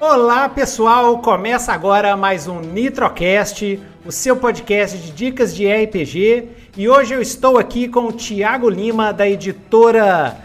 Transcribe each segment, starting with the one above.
Olá pessoal, começa agora mais um Nitrocast, o seu podcast de dicas de RPG. E hoje eu estou aqui com o Tiago Lima, da editora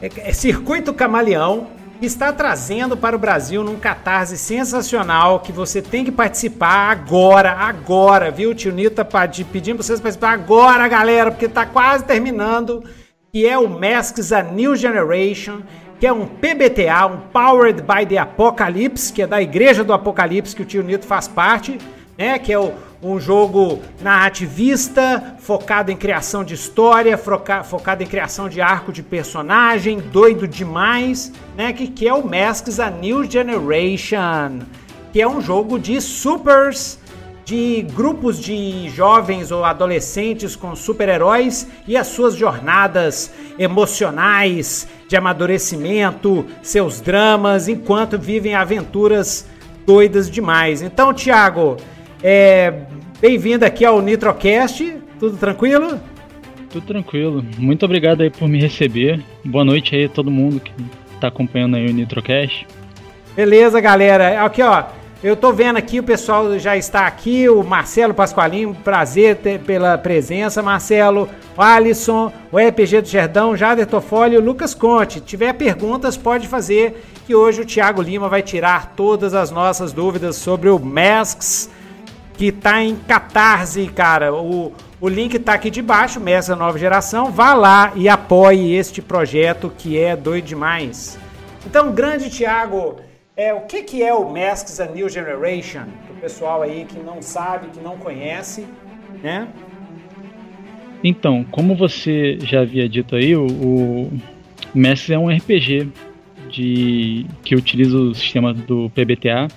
é, é, Circuito Camaleão, que está trazendo para o Brasil num catarse sensacional que você tem que participar agora, agora, viu? Tio Nito tá pedindo para vocês participar agora, galera, porque está quase terminando, que é o Masks A New Generation que é um PBTA, um Powered by the Apocalypse, que é da Igreja do Apocalipse, que o tio Nito faz parte, né? Que é o, um jogo narrativista, focado em criação de história, foca, focado em criação de arco de personagem, doido demais, né? Que, que é o Masks A New Generation, que é um jogo de supers de grupos de jovens ou adolescentes com super-heróis e as suas jornadas emocionais, de amadurecimento, seus dramas, enquanto vivem aventuras doidas demais. Então, Thiago, é, bem-vindo aqui ao Nitrocast, tudo tranquilo? Tudo tranquilo. Muito obrigado aí por me receber. Boa noite aí a todo mundo que está acompanhando aí o Nitrocast. Beleza, galera. Aqui, ó. Eu tô vendo aqui, o pessoal já está aqui, o Marcelo Pasqualinho, prazer ter, pela presença, Marcelo, o Alisson, o RPG do Gerdão, Jader Toffoli e o Lucas Conte. Tiver perguntas, pode fazer, que hoje o Thiago Lima vai tirar todas as nossas dúvidas sobre o Masks, que tá em Catarse, cara. O, o link tá aqui debaixo, da Nova Geração. Vá lá e apoie este projeto que é doido demais. Então, grande Thiago... É, o que, que é o Masks A New Generation? Para o pessoal aí que não sabe, que não conhece, né? Então, como você já havia dito aí, o, o Masks é um RPG de, que utiliza o sistema do PBTA,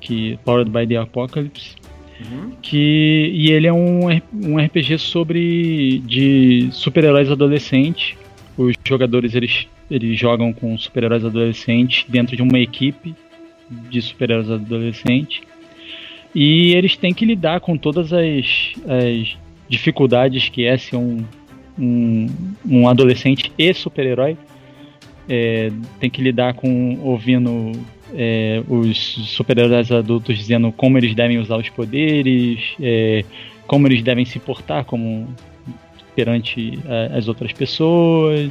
que Powered by the Apocalypse, uhum. que e ele é um, um RPG sobre de super-heróis adolescentes. Os jogadores eles eles jogam com super-heróis adolescentes dentro de uma equipe de super-heróis adolescentes. E eles têm que lidar com todas as, as dificuldades que é ser um, um, um adolescente e super-herói. É, tem que lidar com ouvindo é, os super-heróis adultos dizendo como eles devem usar os poderes, é, como eles devem se portar como perante a, as outras pessoas.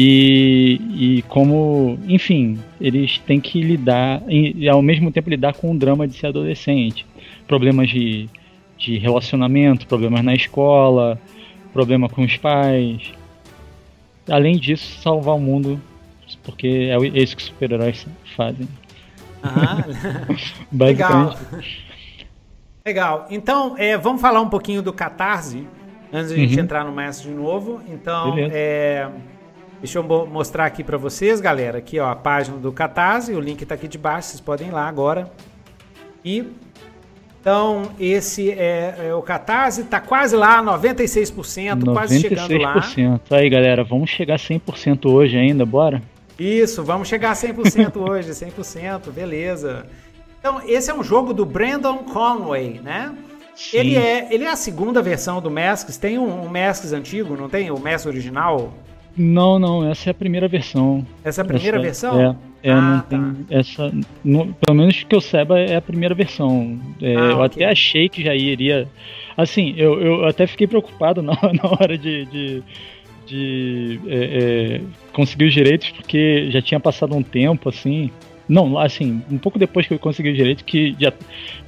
E, e como, enfim, eles têm que lidar, e ao mesmo tempo lidar com o drama de ser adolescente. Problemas de, de relacionamento, problemas na escola, problema com os pais. Além disso, salvar o mundo, porque é isso que os super-heróis fazem. Ah, legal. Legal. Então, é, vamos falar um pouquinho do Catarse, antes de a gente uhum. entrar no mestre de novo. Então, Beleza. é Deixa eu mostrar aqui para vocês, galera. Aqui, ó, a página do Catarse. O link está aqui de baixo. Vocês podem ir lá agora. E então, esse é, é o Catarse. Está quase lá, 96%, 96%, quase chegando lá. Aí, galera, vamos chegar a 100% hoje ainda, bora? Isso, vamos chegar a 100% hoje, 100%, beleza. Então, esse é um jogo do Brandon Conway, né? Sim. Ele é, ele é a segunda versão do Masks. Tem um, um Masks antigo, não tem? O Masks original? Não, não, essa é a primeira versão. Essa é a primeira essa, versão? É, é ah, não tá. tem essa. No, pelo menos que eu saiba, é a primeira versão. É, ah, eu okay. até achei que já iria. Assim, eu, eu até fiquei preocupado na, na hora de, de, de é, é, conseguir os direitos, porque já tinha passado um tempo, assim. Não, assim, um pouco depois que eu consegui os direitos, que já,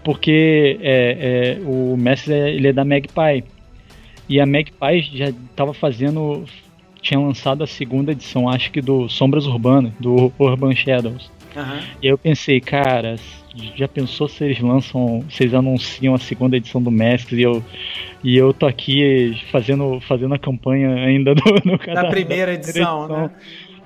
porque é, é, o Messi ele é da Magpie. E a Magpie já estava fazendo tinha lançado a segunda edição, acho que do Sombras Urbanas, do Urban Shadows. Uhum. E aí eu pensei, cara, já pensou se eles lançam, se eles anunciam a segunda edição do Mestre e eu, e eu tô aqui fazendo, fazendo a campanha ainda do, no canal. Da primeira edição, edição. né?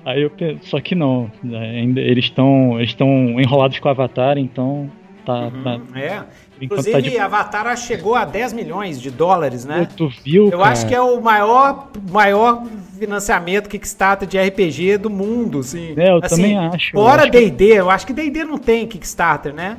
Aí eu só que não, ainda eles estão eles estão enrolados com o Avatar, então tá, uhum, tá é. Inclusive, tá de... Avatar chegou a 10 milhões de dólares, né? Pô, tu viu, Eu cara? acho que é o maior, maior financiamento Kickstarter de RPG do mundo, assim. É, eu assim, também acho. Fora D&D, eu acho que D&D não tem Kickstarter, né?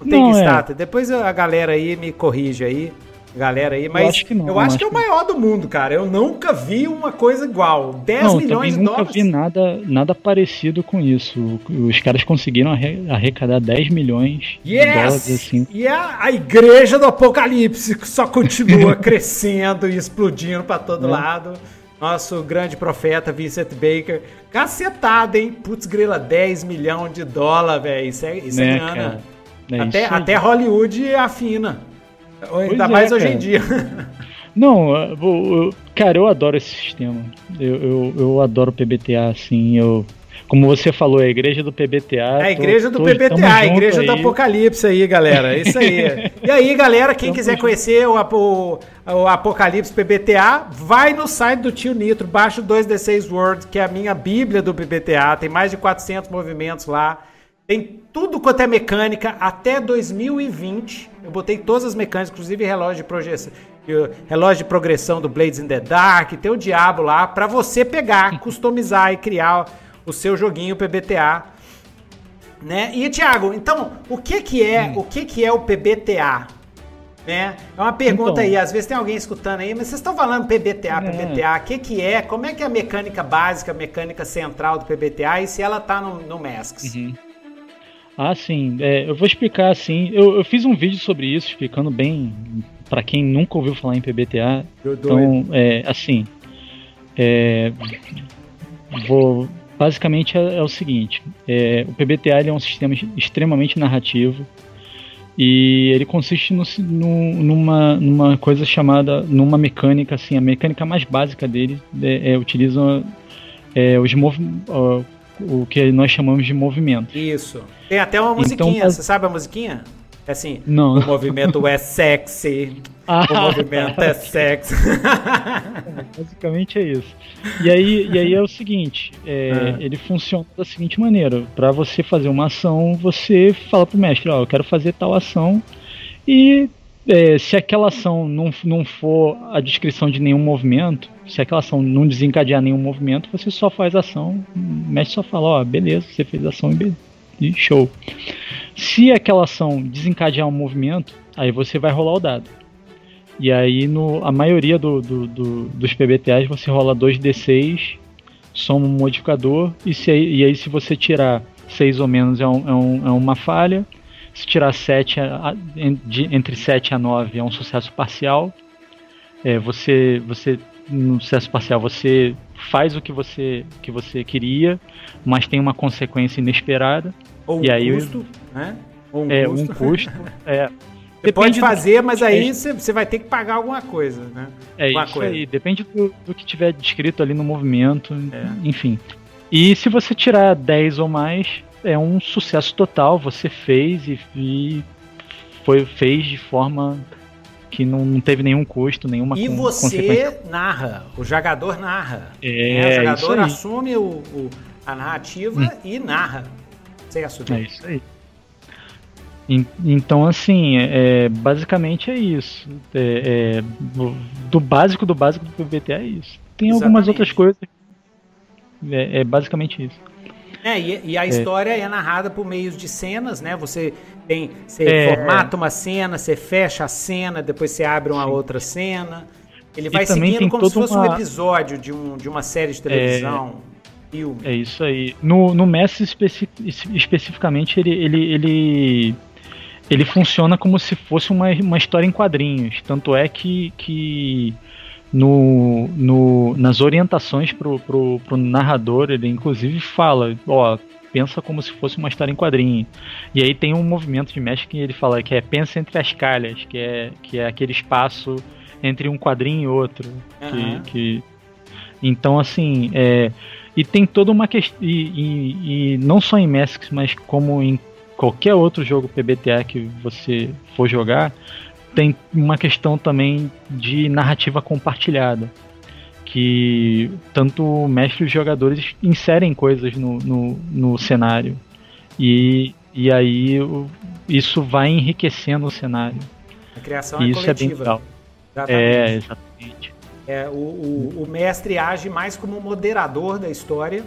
Não tem não, é. Kickstarter. É. Depois a galera aí me corrige aí. galera aí, mas eu acho que, não, eu acho acho que é o maior do mundo, cara. Eu nunca vi uma coisa igual. 10 não, milhões de nunca dólares. Nunca vi nada, nada parecido com isso. Os caras conseguiram arrecadar 10 milhões yes! de dólares assim. E a, a igreja do apocalipse só continua crescendo e explodindo para todo é. lado. Nosso grande profeta Vincent Baker. Cacetado, hein? Putz, grila, 10 milhões de dólares, velho. Isso é, isso é, é grana. É até, até Hollywood afina. Ainda pois mais é, hoje cara. em dia. Não, eu, cara, eu adoro esse sistema. Eu, eu, eu adoro PBTA, assim. Eu, como você falou, é a igreja do PBTA. A igreja tô, do PBTA, a igreja aí. do Apocalipse aí, galera. É isso aí. e aí, galera, quem quiser conhecer o, o, o, Apocalipse PBTA, vai no site do Tio Nitro, baixa o 2D6 World, que é a minha bíblia do PBTA. Tem mais de 400 movimentos lá. Tem tudo quanto é mecânica até 2020. Eu botei todas as mecânicas, inclusive relógio de projeção, relógio de progressão do Blades in the Dark, tem o diabo lá para você pegar, customizar e criar o seu joguinho PBTA, né? E Thiago, então, o que que é, hum. o que que é o PBTA? Né? É uma pergunta então, aí, às vezes tem alguém escutando aí, mas vocês estão falando PBTA, é. PBTA, o que que é? Como é que é a mecânica básica, a mecânica central do PBTA e se ela tá no, no Masks? Uhum. Ah, sim. É, eu vou explicar assim. Eu, eu, fiz um vídeo sobre isso, explicando bem para quem nunca ouviu falar em PBTA. Então, é, assim. É, vou, basicamente é, é o seguinte: é, o PBTA é um sistema extremamente narrativo e ele consiste no, no, numa, numa coisa chamada, numa mecânica assim, a mecânica mais básica dele é, é utiliza é, os movimentos o que nós chamamos de movimento. Isso. Tem até uma musiquinha, então, você sabe a musiquinha? É assim, não. o movimento é sexy, ah, o movimento é sexy. Basicamente é isso. E aí, e aí é o seguinte, é, é. ele funciona da seguinte maneira, para você fazer uma ação, você fala pro mestre, ó, eu quero fazer tal ação, e é, se aquela ação não, não for a descrição de nenhum movimento, se aquela ação não desencadear nenhum movimento, você só faz ação, o mestre só fala, ó, beleza, você fez ação e show. Se aquela ação desencadear um movimento, aí você vai rolar o dado. E aí, no, a maioria do, do, do, dos PBTAs, você rola 2d6, soma um modificador, e, se, e aí se você tirar 6 ou menos é, um, é, um, é uma falha, se tirar 7, a, de, entre 7 a 9 é um sucesso parcial. É, você, você no sucesso parcial você faz o que você, que você queria, mas tem uma consequência inesperada. Ou e um aí, custo, né? Ou um é, custo. um custo. é, você pode fazer, mas aí você vai ter que pagar alguma coisa, né? É alguma isso coisa. aí, depende do, do, que tiver descrito ali no movimento, é. enfim. E se você tirar 10 ou mais, é um sucesso total. Você fez e, e foi, fez de forma que não, não teve nenhum custo, nenhuma E você narra, o jogador narra. É, né? O jogador assume o, o, a narrativa hum. e narra. Sem assumir. É isso aí. Então, assim, é, é, basicamente é isso. É, é, do básico do básico do PBT é isso. Tem Exatamente. algumas outras coisas. É, é basicamente isso. É, e, e a é. história é. narrada por meio de cenas, né? Você tem, você formata uma cena, você fecha a cena, depois você abre uma sim. outra cena. Ele vai seguindo como se fosse uma... um episódio de, um, de uma série de televisão. Filme. é isso aí. No, no Messi especi especificamente, ele, ele, ele, ele funciona como se fosse uma, uma história em quadrinhos. Tanto é que, que no, no, nas orientações pro, pro, pro narrador, ele inclusive fala, ó, pensa como se fosse uma história em quadrinho. E aí tem um movimento de mestre que ele fala que é pensa entre as calhas, que é, que é aquele espaço entre um quadrinho e outro. Uhum. Que, que, Então, assim, é, e tem toda uma questão. E, e, e, não só em Masks, mas como em qualquer outro jogo PBTA que você for jogar, tem uma questão também de narrativa compartilhada. Que tanto o mestre e os jogadores inserem coisas no, no, no cenário. E, e aí isso vai enriquecendo o cenário. A criação e é isso coletiva. é bem legal. Exatamente. É, exatamente. É, o, o, o, mestre age mais como moderador da história.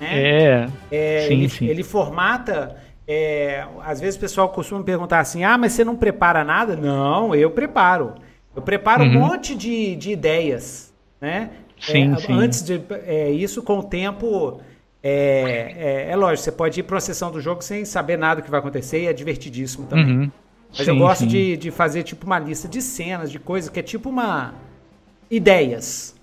Né? É, é sim, ele, sim. ele formata é, às vezes o pessoal costuma perguntar assim: ah, mas você não prepara nada? Não, eu preparo. Eu preparo uhum. um monte de, de ideias, né? Sim, é, sim. Antes de é, isso, com o tempo, é, é, é, lógico, você pode ir para uma sessão do jogo sem saber nada do que vai acontecer e é divertidíssimo também. Uhum. Mas sim, eu gosto de, de fazer tipo uma lista de cenas, de coisas que é tipo uma ideias,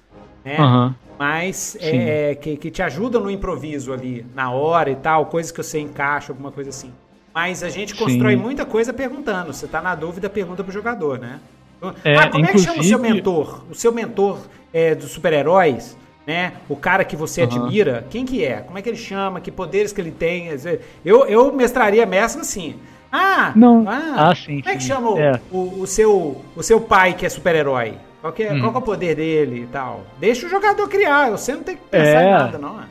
né? Uhum. Mas é, que, que te ajudam no improviso ali, na hora e tal, coisas que você encaixa, alguma coisa assim. Mas a gente constrói Sim. muita coisa perguntando. Você está na dúvida, pergunta pro jogador, né? É, ah, como inclusive... é que chama o seu mentor? O seu mentor é, dos super-heróis, né? O cara que você uhum. admira, quem que é? Como é que ele chama? Que poderes que ele tem? Eu, eu mestraria mesmo assim. Ah, não. Ah, ah sim, como é que chama é. O, o, seu, o seu pai que é super-herói? Qual, que é, hum. qual que é o poder dele e tal? Deixa o jogador criar, você não tem que pensar é. em nada, não. É?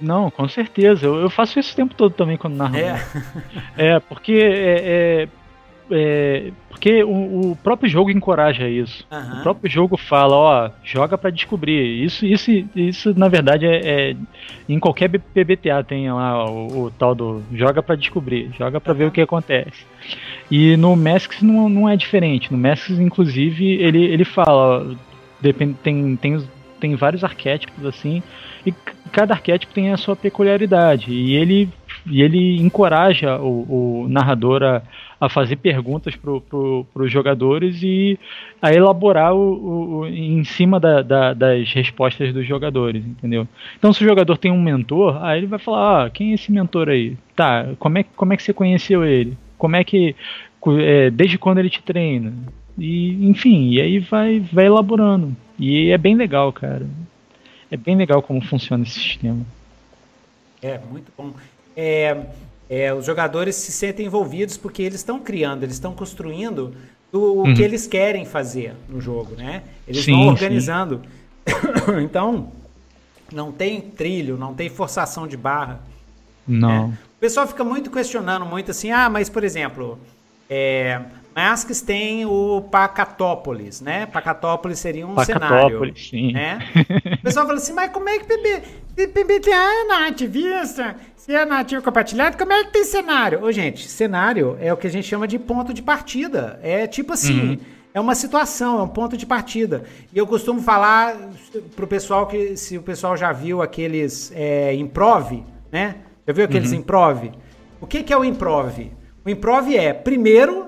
Não, com certeza. Eu, eu, faço isso o tempo todo também quando narro. É, é porque é, é, porque o, o, próprio jogo encoraja isso. Uhum. O próprio jogo fala, ó, joga para descobrir. Isso, isso, isso na verdade é, é em qualquer PBTA tem lá o, o tal do joga para descobrir, joga para uhum. ver o que acontece. E no Masks não, não é diferente. No Masks, inclusive, ele, ele fala, depende, tem, tem, tem vários arquétipos assim e cada arquétipo tem a sua peculiaridade. E ele, e ele encoraja o, o narrador a, a, fazer perguntas para pro, os jogadores e a elaborar o, o em cima da, da, das respostas dos jogadores, entendeu? Então, se o jogador tem um mentor, aí ele vai falar: ah, quem é esse mentor aí? Tá, como é, como é que você conheceu ele? Como é que. É, desde quando ele te treina? E, enfim, e aí vai, vai elaborando. E é bem legal, cara. É bem legal como funciona esse sistema. É, muito bom. É, é, os jogadores se sentem envolvidos porque eles estão criando, eles estão construindo o, uhum. que eles querem fazer no jogo, né? Eles sim, vão organizando. então, não tem trilho, não tem forçação de barra. Não. Né? O pessoal fica muito questionando, muito assim, ah, mas por exemplo, é, Masks tem o Pacatópolis, né? Pacatópolis seria um Pacatópolis, cenário. Sim. Né? O pessoal fala assim, mas como é que PB, PBTA é nativista? Se é nativo compartilhado, como é que tem cenário? Ô, gente, cenário é o que a gente chama de ponto de partida. É tipo assim, uhum. é uma situação, é um ponto de partida. E eu costumo falar pro pessoal que, se o pessoal já viu aqueles é, improv, né? Já viu aqueles uhum. improv? O que, que é o improv? O improv é, primeiro,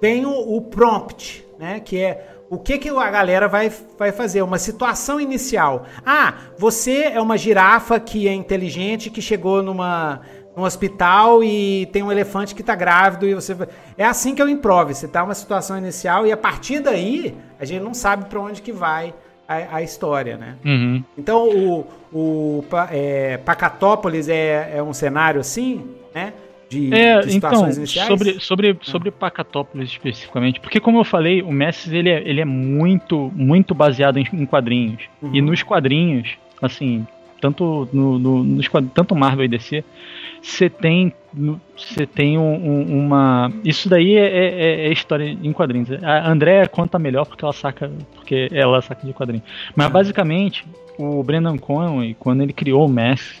tem o, prompt, né? Que é o que, que a galera vai, vai fazer? Uma situação inicial. Ah, você é uma girafa que é inteligente, que chegou numa, num hospital e tem um elefante que está grávido e você. É assim que eu improve. Você tá uma situação inicial e a partir daí a gente não sabe para onde que vai a, a história, né? Uhum. Então o, o é, Pacatópolis é, é um cenário assim, né? De, é, de então, iniciais? Sobre, sobre, sobre Pacatópolis especificamente, porque como eu falei, o Messi ele é, ele é muito, muito baseado em, em quadrinhos. Uhum. E nos quadrinhos, assim, tanto no, no nos, tanto Marvel e DC, você tem você tem um, um, uma isso daí é, é, é, história em quadrinhos a Andrea conta melhor porque ela saca porque ela saca de quadrinhos mas uhum. basicamente o Brendan Conway quando ele criou o Messi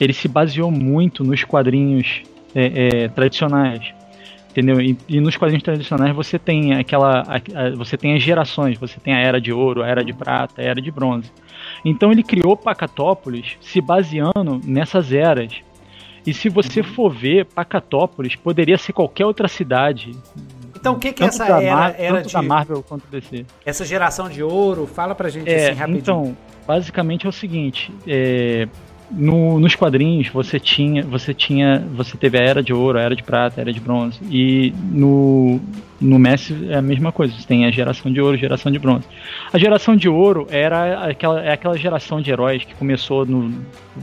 ele se baseou muito nos quadrinhos é, é, tradicionais. Entendeu? E, e, nos quadrinhos tradicionais você tem aquela. A, a, você tem as gerações, você tem a era de ouro, a era de prata, a era de bronze. Então ele criou Pacatópolis se baseando nessas eras. E se você for ver, Pacatópolis poderia ser qualquer outra cidade. Então o que, que essa era, Mar era tanto de. Da Marvel quanto DC. Essa geração de ouro, fala pra gente é, assim rapidinho. Então, basicamente é o seguinte: é, no, nos quadrinhos você tinha, você tinha, você teve a era de ouro, a era de prata, a era de bronze e no no Messi é a mesma coisa, você tem a geração de ouro, geração de bronze. A geração de ouro era aquela, é aquela geração de heróis que começou no,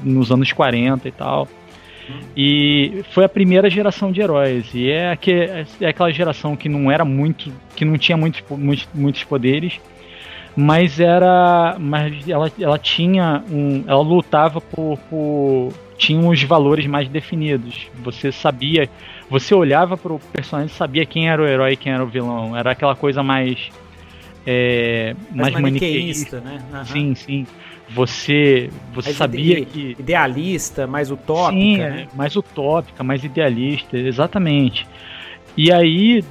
nos anos 40 e tal. E foi a primeira geração de heróis. E é, que, é aquela geração que não era muito. que não tinha muitos, muitos, muitos poderes mas era. Mas ela, ela tinha um. Ela lutava por, por. Tinha uns valores mais definidos. Você sabia. Você olhava para o personagem e sabia quem era o herói e quem era o vilão. Era aquela coisa mais. É, mais, mais maniqueísta, né? Uhum. Sim, sim. Você, você sabia que. Idealista, mais utópica. Sim, né? mais utópica, mais idealista, exatamente. E aí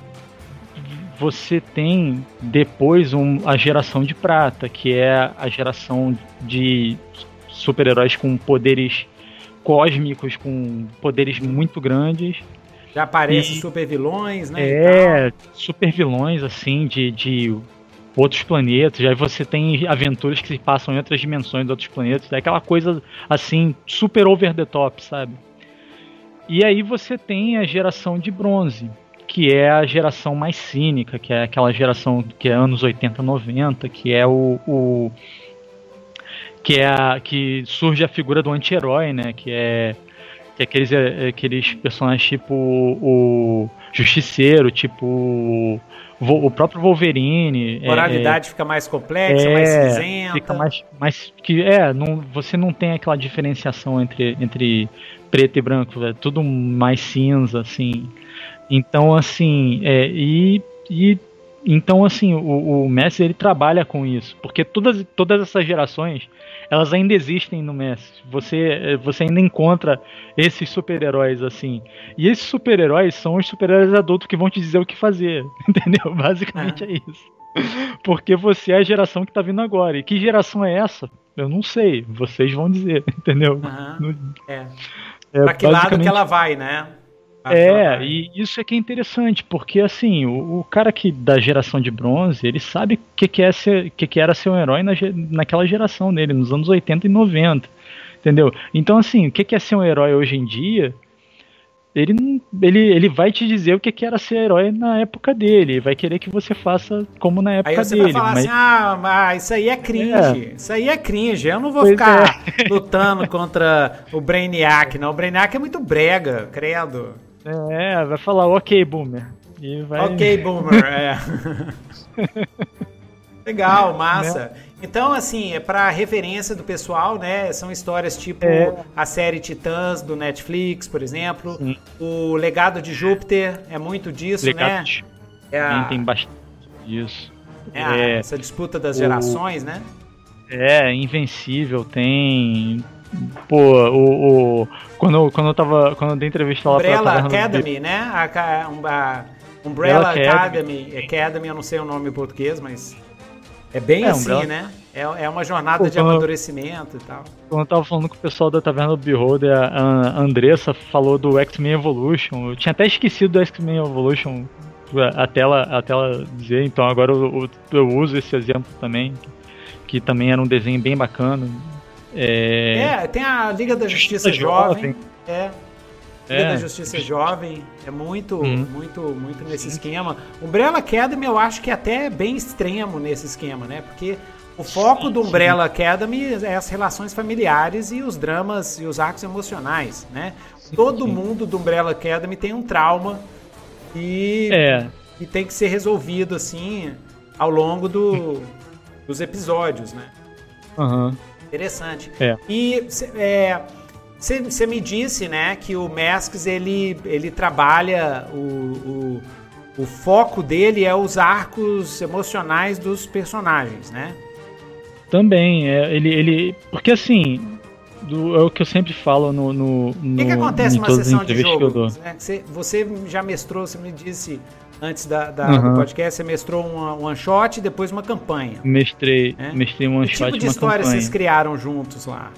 você tem depois um, a geração de prata, que é a geração de super-heróis com poderes cósmicos, com poderes muito grandes. Já aparecem super vilões, né? É, super vilões, assim, de, de outros planetas. Aí você tem aventuras que se passam em outras dimensões, outros planetas. É aquela coisa, assim, super over the top, sabe? E aí você tem a geração de bronze, que é a geração mais cínica, que é aquela geração que é anos 80, 90, que é o, o que é a, que surge a figura do anti-herói, né? Que é que é aqueles, é, aqueles personagens tipo o Justiceiro, tipo o próprio Wolverine. A moralidade é, fica mais complexa, é, mais cinzenta. Fica mais, mais que é, não, você não tem aquela diferenciação entre, entre preto e branco, é tudo mais cinza, assim. Então, assim, é, e, e então, assim, o, o Messi ele trabalha com isso, porque todas, todas essas gerações elas ainda existem no Messi. Você, você ainda encontra esses super-heróis assim. E esses super-heróis são os super-heróis adultos que vão te dizer o que fazer, entendeu? Basicamente é, é isso. Porque você é a geração que tá vindo agora. E que geração é essa? Eu não sei. Vocês vão dizer, entendeu? Uhum. É. é. Pra que lado que ela vai, né? É, e isso é que é interessante, porque assim, o, o, cara que da geração de bronze, ele sabe o que, que, é ser, que, que era ser um herói na, naquela geração dele, nos anos 80 e 90. Entendeu? Então, assim, o que, que é ser um herói hoje em dia? Ele, ele, ele vai te dizer o que, que era ser herói na época dele. Vai querer que você faça como na época dele. Aí você dele, vai falar mas... assim: ah, mas isso aí é cringe. É. Isso aí é cringe. Eu não vou pois ficar é. lutando contra o Brainiac, não. O Brainiac é muito brega, credo. É, vai falar ok, boomer. E vai... Ok, boomer, é. Legal, massa. Né? Então, assim, é para referência do pessoal, né? São histórias tipo é. a série Titãs do Netflix, por exemplo. Sim. O Legado de Júpiter é muito disso, Legado né? De... É a... Tem bastante disso. É, a, é, essa disputa das gerações, o... né? É, Invencível tem Pô, o, o, quando, quando eu tava. Quando eu dei entrevista lá Umbrella pra Academy, né? A, a, Umbrella Academy. Academy. Academy, eu não sei o nome em português, mas. É bem é, assim, Umbrella... né? É, é uma jornada Pô, de amadurecimento e tal. Quando eu tava falando com o pessoal da Taverna do Beholder, a Andressa falou do X-Men Evolution. Eu tinha até esquecido do X-Men Evolution até ela, até ela dizer, então agora eu, eu, eu uso esse exemplo também, que também era um desenho bem bacana. É, é tem a Liga da Justiça, Jovem. Jovem. É. Liga é. da Justiça Jovem é muito, uhum. muito, muito nesse Sim. esquema. Umbrella Academy eu acho que é até bem extremo nesse esquema, né? Porque o foco do Umbrella. Academy é as relações familiares e os dramas e os arcos emocionais, né? Todo mundo do Umbrella Academy tem um trauma e, é. e tem que ser resolvido assim ao longo do, dos episódios, né? Uhum. Interessante. É. E você é, me disse, né, que o Masks ele, ele trabalha o, o, o, foco dele é os arcos emocionais dos personagens, né? Também, é, ele, ele porque assim do, é o que eu sempre falo no. no, no o que, que acontece numa sessão de jogo? Né? Você, você já mestrou, você me disse antes da, da uhum. do podcast, você mestrou um one shot e depois uma campanha. Mestrei, né? mestrei um one que shot tipo de história campanha. vocês criaram juntos lá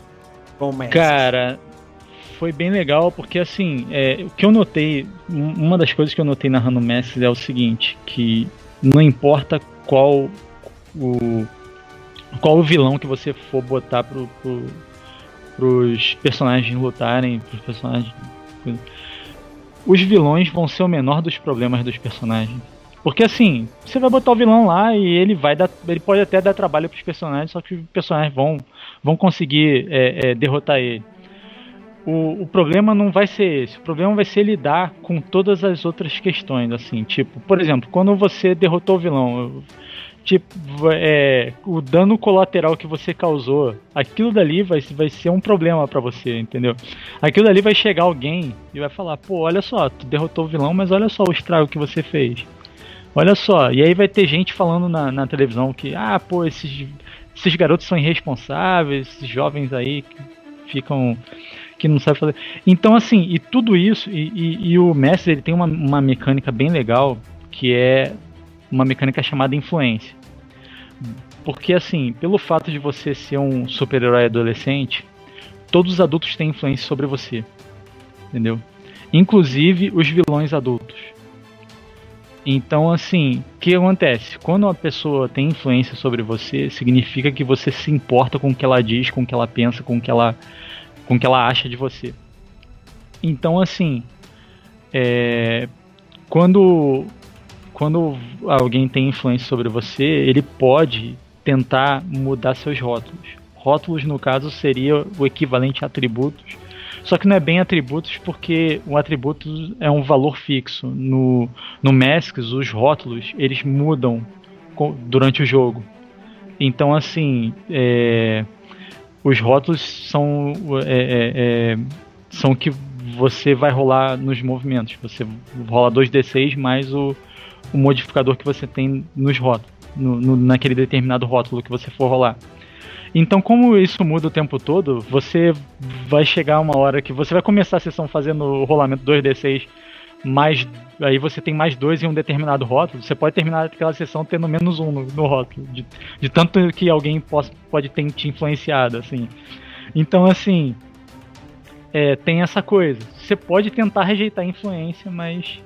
com o mestre? Cara, foi bem legal porque assim, é, o que eu notei, uma das coisas que eu notei narrando Mestres é o seguinte, que não importa qual o qual o vilão que você for botar pro, pro, pros personagens lutarem, pros personagens os vilões vão ser o menor dos problemas dos personagens. Porque assim, você vai botar o vilão lá e ele vai dar. Ele pode até dar trabalho pros personagens, só que os personagens vão, vão conseguir é, é, derrotar ele. O, o problema não vai ser esse. O problema vai ser lidar com todas as outras questões, assim, tipo, por exemplo, quando você derrotou o vilão, tipo, é, o dano colateral que você causou, aquilo dali vai, vai ser um problema para você, entendeu? Aquilo dali vai chegar alguém e vai falar, pô, olha só, tu derrotou o vilão, mas olha só o estrago que você fez. Olha só, e aí vai ter gente falando na, na televisão que, ah, pô, esses, esses garotos são irresponsáveis, esses jovens aí que ficam que não sabem fazer. Então, assim, e tudo isso, e, e, e o Messi ele tem uma, uma mecânica bem legal que é uma mecânica chamada influência. Porque assim, pelo fato de você ser um super-herói adolescente, todos os adultos têm influência sobre você. Entendeu? Inclusive os vilões adultos. Então, assim, o que acontece? Quando uma pessoa tem influência sobre você, significa que você se importa com o que ela diz, com o que ela pensa, com o que ela, com o que ela acha de você. Então, assim, é, quando, quando alguém tem influência sobre você, ele pode tentar mudar seus rótulos. Rótulos, no caso, seria o equivalente a atributos só que não é bem atributos porque o atributo é um valor fixo. No, no Masks, os rótulos eles mudam durante o jogo. Então, assim, é, os rótulos são, é, é, é são que você vai rolar nos movimentos. Você rola 2d6 mais o, o modificador que você tem nos rótulos, no, no, naquele determinado rótulo que você for rolar. Então, como isso muda o tempo todo, você vai chegar uma hora que você vai começar a sessão fazendo o rolamento 2d6 mais. Aí você tem mais dois em um determinado rótulo. Você pode terminar aquela sessão tendo menos um no, no rótulo. De, de, tanto que alguém pode, pode ter te influenciado, assim. Então, assim. É, tem essa coisa. Você pode tentar rejeitar a influência, mas.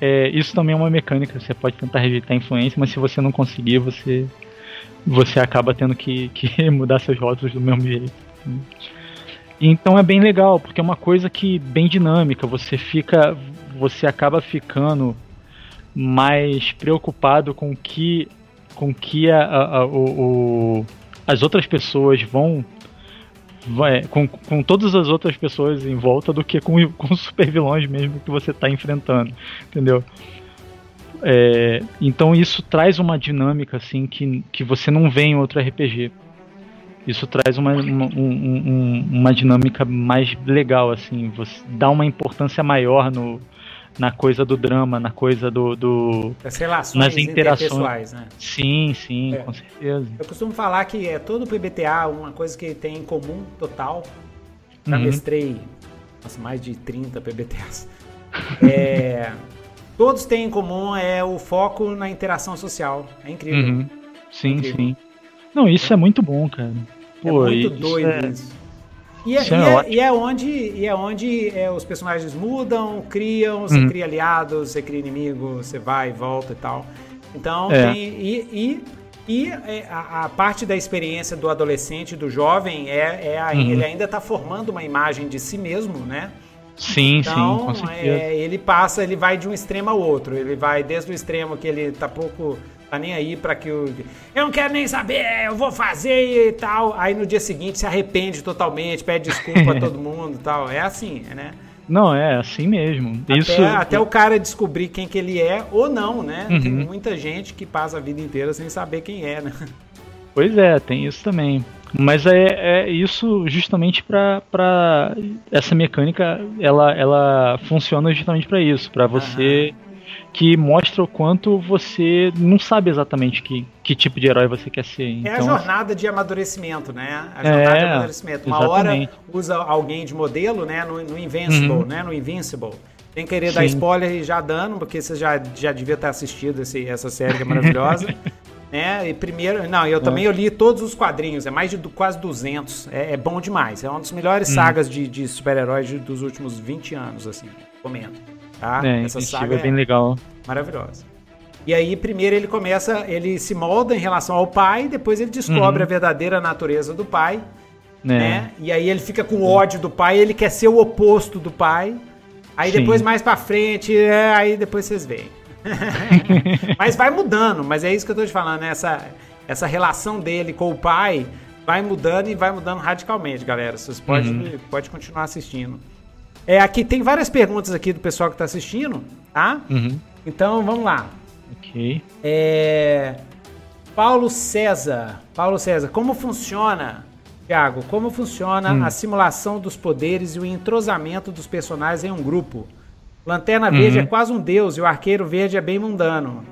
É, isso também é uma mecânica. Você pode tentar rejeitar a influência, mas se você não conseguir, você você acaba tendo que, que mudar seus rótulos do mesmo jeito. Então é bem legal, porque é uma coisa que bem dinâmica, você fica. Você acaba ficando mais preocupado com que com que a, a, a o, o, as outras pessoas vão vai, com, com todas as outras pessoas em volta do que com, com super vilões mesmo que você está enfrentando, entendeu? É, então isso traz uma dinâmica assim que, que você não vê em outro RPG. Isso traz uma, uma, um, uma dinâmica mais legal, assim, você dá uma importância maior no, na coisa do drama, na coisa do. do As relações nas interações. Né? Sim, sim, é. com certeza. Eu costumo falar que é todo PBTA, uma coisa que tem em comum total. Já uhum. mestrei nossa, mais de 30 PBTAs. É todos têm em comum é o foco na interação social. É incrível. Uhum. Sim, é incrível. sim. Não, isso é muito bom, cara. É Pô, é muito doido é... isso. E é, e, é, e é, onde, e é onde é, os personagens mudam, criam, você uhum. cria aliados, você cria inimigo, você vai e volta e tal. Então, é. tem, e, e, e a, a, parte da experiência do adolescente, do jovem, é, é uhum. ele ainda está formando uma imagem de si mesmo, né? Sim, então, sim, com certeza. É, ele passa, ele vai de um extremo ao outro. Ele vai desde o extremo que ele tá pouco tá nem aí para que o eu não quero nem saber, eu vou fazer e tal. Aí no dia seguinte se arrepende totalmente, pede desculpa a todo mundo e tal. É assim, né? Não, é assim mesmo. Até, Isso... até o cara descobrir quem que ele é ou não, né? Uhum. Tem muita gente que passa a vida inteira sem saber quem é, né? Pois é, tem isso também. Mas é, é isso justamente para essa mecânica, ela, ela funciona justamente para isso, para você que mostra o quanto você não sabe exatamente que, que tipo de herói você quer ser. Então, é a então, jornada de amadurecimento, né? A jornada é, de amadurecimento. Uma exatamente. hora usa alguém de modelo, né? No, no Invincible, uhum. né? No Invincible. Sem querer Sim. dar spoiler e já dando, porque você já, já devia ter assistido esse, essa série que é maravilhosa. né? E primeiro, não, eu é. também eu li todos os quadrinhos, é mais de quase 200. É, é bom demais. É uma das melhores hum. sagas de, de super-heróis dos últimos 20 anos, assim. Comento. Tá? É, Essa saga é bem legal. Maravilhosa. E aí, primeiro ele começa, ele se molda em relação ao pai, depois ele descobre uhum. a verdadeira natureza do pai, é. né? E aí ele fica com ódio do pai, ele quer ser o oposto do pai. Aí Sim. depois, mais pra frente, é, aí depois vocês veem. mas vai mudando, mas é isso que eu tô te falando, né? essa, essa relação dele com o pai vai mudando e vai mudando radicalmente, galera. Vocês podem uhum. pode continuar assistindo. É, aqui tem várias perguntas aqui do pessoal que está assistindo, tá? Uhum. Então vamos lá. Ok. É, Paulo César. Paulo César, como funciona, Thiago? Como funciona hum. a simulação dos poderes e o entrosamento dos personagens em um grupo? Lanterna Verde uhum. é quase um deus e o Arqueiro Verde é bem mundano.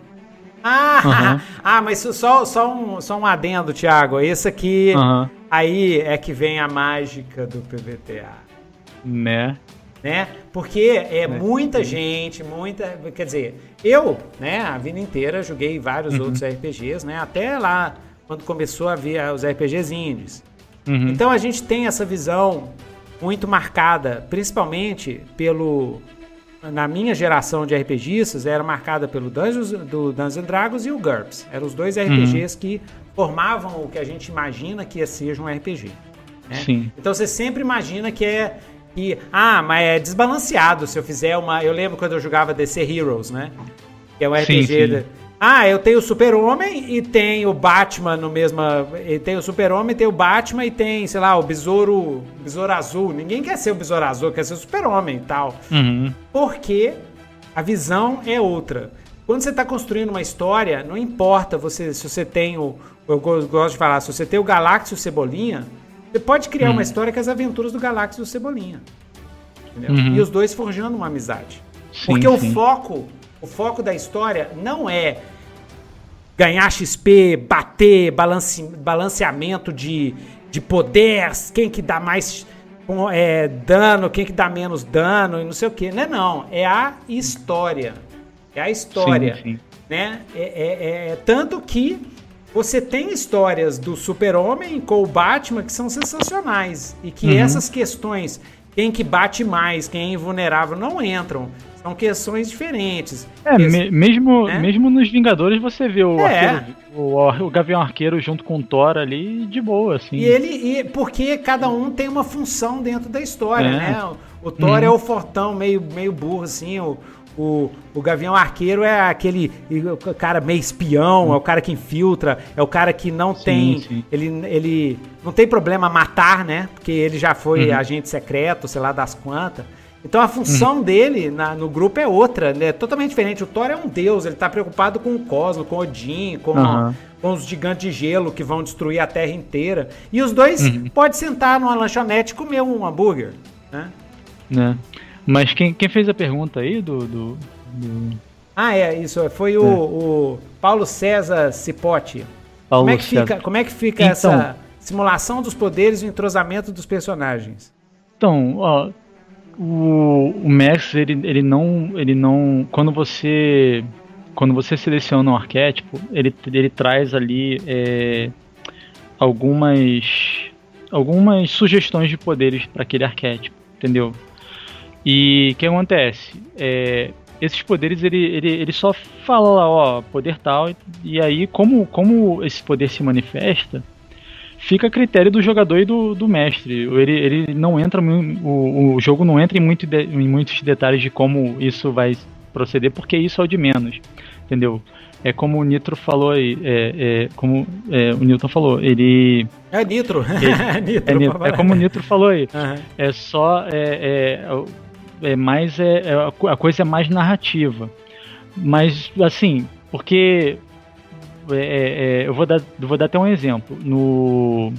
Ah, uhum. ah mas só, só, um, só um adendo, Thiago. Esse aqui, uhum. aí é que vem a mágica do PVTA. Né? Né? Porque é, é, muita gente, muita, quer dizer, eu, né, a vida inteira joguei vários uhum. outros RPGs, né? Até lá quando começou a vir os RPGs indies. Uhum. Então a gente tem essa visão muito marcada, principalmente pelo na minha geração de RPGistas, era marcada pelo Dungeons, do Dungeons Dragons e o GURPS. Eram os dois RPGs uhum. que formavam o que a gente imagina que seja um RPG. Né? Sim. Então você sempre imagina que é que ah, mas é desbalanceado se eu fizer uma, eu lembro quando eu jogava DC Heroes, né? Que é um RPG sim, sim. Ah, eu tenho o Super-Homem e tem o Batman no mesmo. Tem o Super-Homem, tem o Batman e tem, sei lá, o Besouro, Besouro Azul. Ninguém quer ser o Besouro Azul, quer ser o Super-Homem e tal. Uhum. Porque a visão é outra. Quando você está construindo uma história, não importa você se você tem o. Eu gosto de falar, se você tem o Galáxio e o Cebolinha, você pode criar uhum. uma história com as aventuras do Galáxio e do Cebolinha. Uhum. E os dois forjando uma amizade. Sim, Porque sim. o foco o foco da história não é ganhar XP, bater, balance, balanceamento de, de poder, quem que dá mais é, dano, quem que dá menos dano e não sei o que. Não é não, é a história. É a história. Sim, sim. Né? É, é, é, tanto que você tem histórias do super-homem com o Batman que são sensacionais. E que uhum. essas questões, quem que bate mais, quem é invulnerável, não entram. São questões diferentes. É, me, mesmo, né? mesmo nos Vingadores você vê o, é. arqueiro, o, o, Gavião Arqueiro junto com o Thor ali de boa, assim. E ele, e, porque cada um tem uma função dentro da história, é. né? O, o Thor uhum. é o fortão meio, meio burro, assim, o, o, o Gavião Arqueiro é aquele cara meio espião, é o cara que infiltra, é o cara que não sim, tem. Sim. Ele, ele não tem problema matar, né? Porque ele já foi uhum. agente secreto, sei lá das quantas. Então a função uhum. dele na, no grupo é outra, né? Totalmente diferente. O Thor é um deus, ele tá preocupado com o cosmos, com Odin, com, uhum. com os gigantes de gelo que vão destruir a Terra inteira. E os dois uhum. podem sentar numa lanchonete e comer um hambúrguer, né? né? Mas quem, quem fez a pergunta aí do, do, do... Ah, é, isso. Foi o, é. o Paulo César Cipotti. Paulo como, é que César. fica, como é que fica então, essa simulação dos poderes e o entrosamento dos personagens? Então, ó, o, o Max ele, ele não ele não quando você quando você seleciona um arquétipo ele, ele traz ali é, algumas algumas sugestões de poderes para aquele arquétipo entendeu e o que acontece é, esses poderes ele, ele, ele só fala lá ó poder tal e aí como como esse poder se manifesta fica a critério do jogador e do, do mestre. Ele, ele não entra o, o jogo não entra em, muito de, em muitos detalhes de como isso vai proceder, porque isso é o de menos, entendeu? É como o Nitro falou aí, é, é como é, o Newton falou, ele. É Nitro. Ele, Nitro, é, Nitro é, como o Nitro falou aí. Uhum. É só. É, é, é mais. É, é, a coisa é mais narrativa. Mas, assim, porque é, é, eu vou dar, vou dar até um exemplo. No,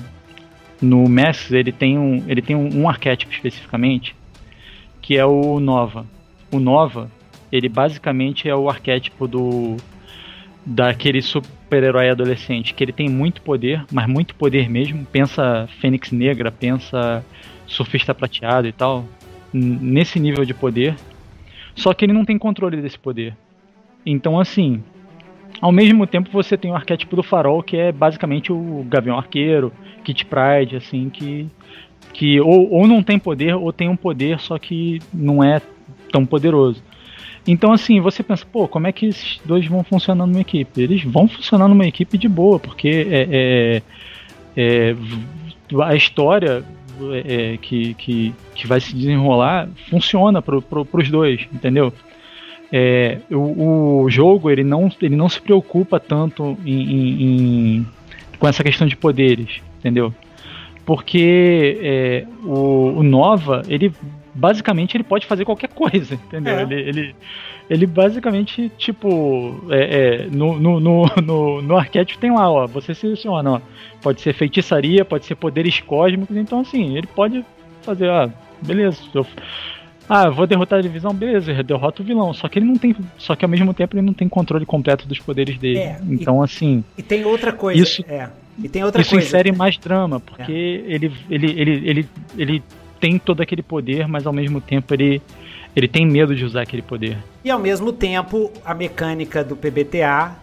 no Messi, ele tem, um, ele tem um, um arquétipo especificamente, que é o Nova. O Nova, ele basicamente é o arquétipo do daquele super-herói adolescente, que ele tem muito poder, mas muito poder mesmo. Pensa Fênix Negra, pensa Surfista Prateado e tal, nesse nível de poder. Só que ele não tem controle desse poder. Então, assim, ao mesmo tempo você tem o arquétipo do farol, que é basicamente o Gavião Arqueiro, Kit Pride, assim, que, que ou, ou não tem poder, ou tem um poder, só que não é tão poderoso. Então, assim, você pensa, pô, como é que esses dois vão funcionar numa equipe? Eles vão funcionar numa equipe de boa, porque é, é, é a história é, que, que, que vai se desenrolar funciona para pro, os dois, entendeu? é, o, o, jogo ele não, ele não se preocupa tanto em, em, em com essa questão de poderes, entendeu? Porque é, o, o, Nova, ele basicamente ele pode fazer qualquer coisa, entendeu? É. Ele, ele, ele basicamente, tipo, é, é, no, no, no, no, no arquétipo tem lá, ó, você seleciona, ó, pode ser feitiçaria, pode ser poderes cósmicos, então assim, ele pode fazer, ah, beleza, eu ah, vou derrotar a divisão, beleza, derrota o vilão. Só que ele não tem. Só que ao mesmo tempo ele não tem controle completo dos poderes dele. É, então, e, assim. E tem outra coisa. Isso, é. E tem outra isso coisa. insere mais drama, porque é. ele, ele, ele, ele, ele tem todo aquele poder, mas ao mesmo tempo ele, ele tem medo de usar aquele poder. E ao mesmo tempo, a mecânica do PBTA,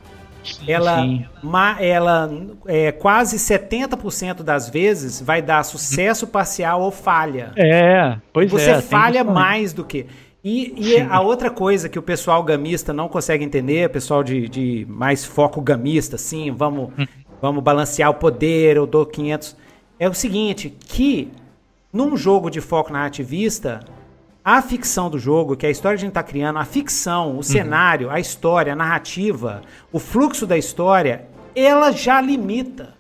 ela, ma, ela é, quase 70% das vezes vai dar sucesso parcial ou falha. É, pois Você é. Você falha mais do que. E, e a outra coisa que o pessoal gamista não consegue entender, pessoal de, de mais foco gamista, sim, vamos, hum. vamos balancear o poder, eu dou 500, é o seguinte, que num jogo de foco narrativista, a ficção do jogo, que é a história que a gente está criando, a ficção, o uhum. cenário, a história, a narrativa, o fluxo da história, ela já limita.